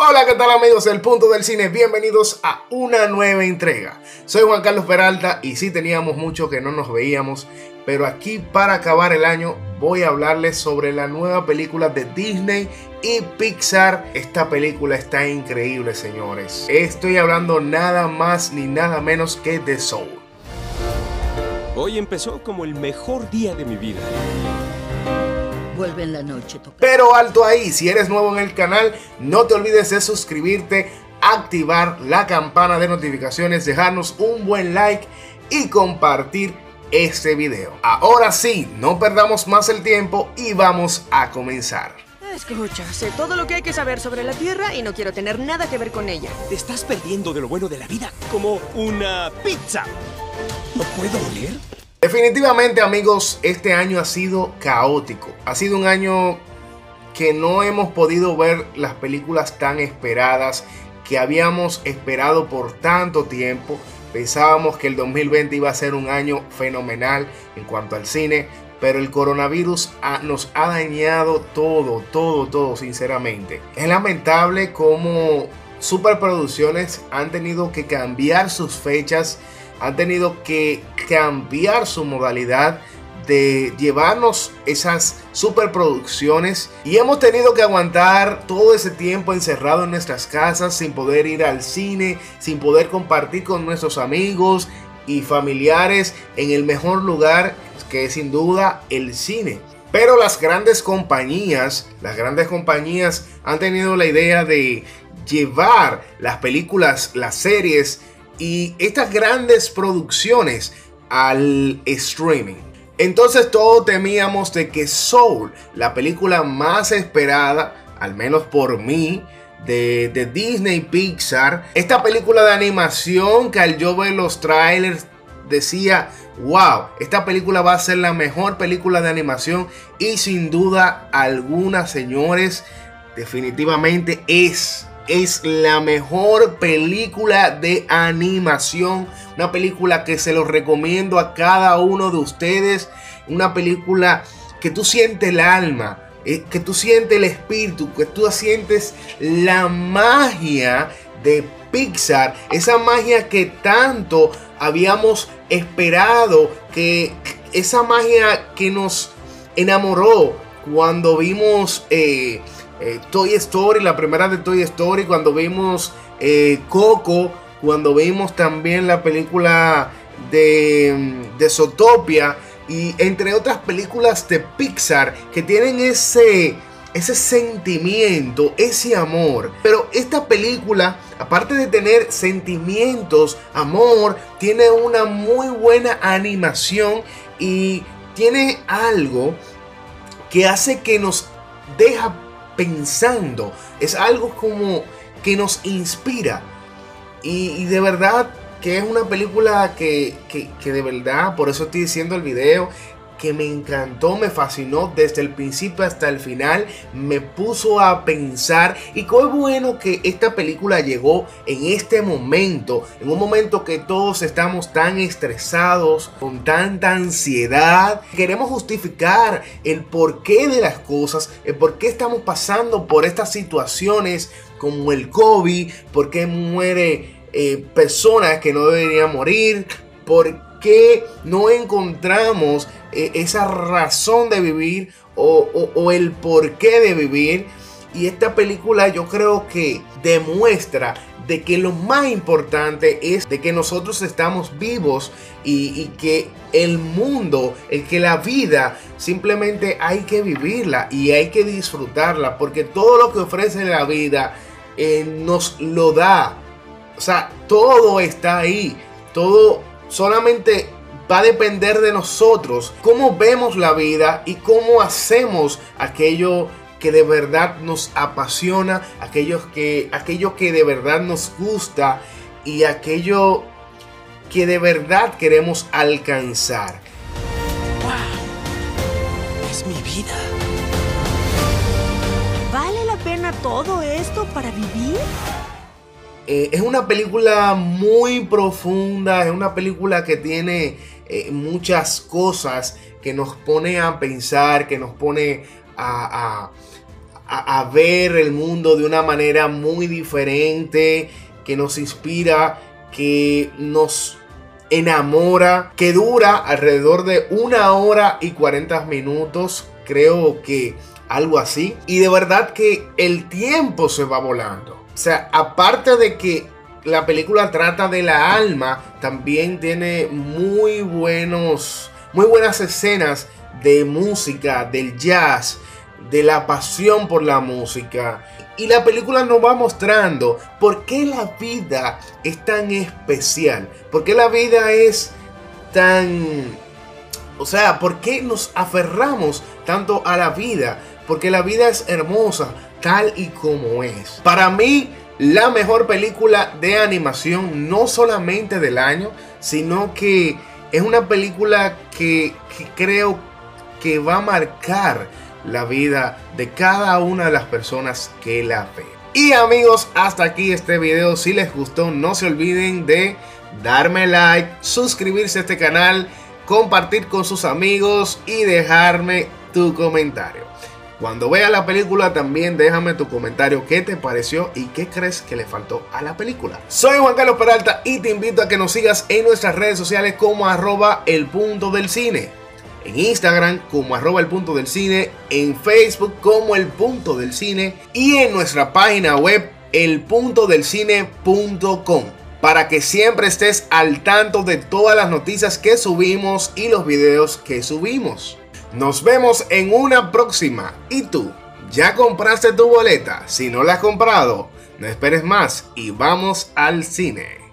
Hola, ¿qué tal amigos del Punto del Cine? Bienvenidos a una nueva entrega. Soy Juan Carlos Peralta y sí teníamos mucho que no nos veíamos, pero aquí para acabar el año voy a hablarles sobre la nueva película de Disney y Pixar. Esta película está increíble, señores. Estoy hablando nada más ni nada menos que de Soul. Hoy empezó como el mejor día de mi vida. Vuelve en la noche, Pero alto ahí, si eres nuevo en el canal, no te olvides de suscribirte, activar la campana de notificaciones, dejarnos un buen like y compartir este video. Ahora sí, no perdamos más el tiempo y vamos a comenzar. Escucha, sé todo lo que hay que saber sobre la Tierra y no quiero tener nada que ver con ella. Te estás perdiendo de lo bueno de la vida, como una pizza. ¿No puedo oler? Definitivamente amigos, este año ha sido caótico. Ha sido un año que no hemos podido ver las películas tan esperadas que habíamos esperado por tanto tiempo. Pensábamos que el 2020 iba a ser un año fenomenal en cuanto al cine, pero el coronavirus nos ha dañado todo, todo, todo, sinceramente. Es lamentable cómo superproducciones han tenido que cambiar sus fechas han tenido que cambiar su modalidad de llevarnos esas superproducciones y hemos tenido que aguantar todo ese tiempo encerrado en nuestras casas sin poder ir al cine, sin poder compartir con nuestros amigos y familiares en el mejor lugar que es sin duda el cine. Pero las grandes compañías, las grandes compañías han tenido la idea de llevar las películas, las series y estas grandes producciones al streaming. Entonces todos temíamos de que Soul, la película más esperada, al menos por mí, de, de, Disney Pixar. Esta película de animación que al yo ver los trailers decía, wow, esta película va a ser la mejor película de animación y sin duda alguna, señores, definitivamente es es la mejor película de animación. Una película que se los recomiendo a cada uno de ustedes. Una película que tú sientes el alma, eh, que tú sientes el espíritu, que tú sientes la magia de Pixar. Esa magia que tanto habíamos esperado. Que esa magia que nos enamoró cuando vimos... Eh, eh, Toy Story, la primera de Toy Story, cuando vimos eh, Coco, cuando vimos también la película de, de Zootopia y entre otras películas de Pixar que tienen ese, ese sentimiento, ese amor. Pero esta película, aparte de tener sentimientos, amor, tiene una muy buena animación y tiene algo que hace que nos deja pensando. Es algo como que nos inspira. Y, de verdad que es una película que, que, que, de verdad, por eso estoy diciendo el video, que me encantó, me fascinó desde el principio hasta el final, me puso a pensar y qué bueno que esta película llegó en este momento, en un momento que todos estamos tan estresados, con tanta ansiedad, queremos justificar el porqué de las cosas, el por qué estamos pasando por estas situaciones como el COVID, por qué muere eh, personas que no deberían morir, por qué no encontramos esa razón de vivir o, el porqué de vivir. Y esta película yo creo que demuestra de que lo más importante es de que nosotros estamos vivos y, que el mundo, el que la vida simplemente hay que vivirla y hay que disfrutarla porque todo lo que ofrece la vida eh, nos lo da. O sea, todo está ahí. Todo solamente va a depender de nosotros cómo vemos la vida y cómo hacemos aquello que de verdad nos apasiona, aquello que, aquello que de verdad nos gusta y aquello que de verdad queremos alcanzar. ¡Wow! Es mi vida. ¿Vale la pena todo esto para vivir? Eh, es una película muy profunda, es una película que tiene eh, muchas cosas que nos pone a pensar, que nos pone a, a, ver el mundo de una manera muy diferente, que nos inspira, que nos enamora, que dura alrededor de una hora y 40 minutos, creo que algo así. Y de verdad que el tiempo se va volando. O sea, aparte de que la película trata de la alma, también tiene muy buenos, muy buenas escenas de música, del jazz, de la pasión por la música. Y la película nos va mostrando por qué la vida es tan especial, por qué la vida es tan... O sea, por qué nos aferramos tanto a la vida, porque la vida es hermosa tal y como es. Para mí, la mejor película de animación, no solamente del año, sino que es una película que, creo que va a marcar la vida de cada una de las personas que la ve. Y amigos, hasta aquí este video. Si les gustó, no se olviden de darme like, suscribirse a este canal, compartir con sus amigos y dejarme tu comentario. Cuando veas la película también déjame tu comentario qué te pareció y qué crees que le faltó a la película. Soy Juan Carlos Peralta y te invito a que nos sigas en nuestras redes sociales como arroba el punto del cine en Instagram como arroba el punto del cine, en Facebook como el punto del cine y en nuestra página web elpuntodelcine.com para que siempre estés al tanto de todas las noticias que subimos y los videos que subimos. Nos vemos en una próxima. ¿Y tú? ¿Ya compraste tu boleta? Si no la has comprado, no esperes más y vamos al cine.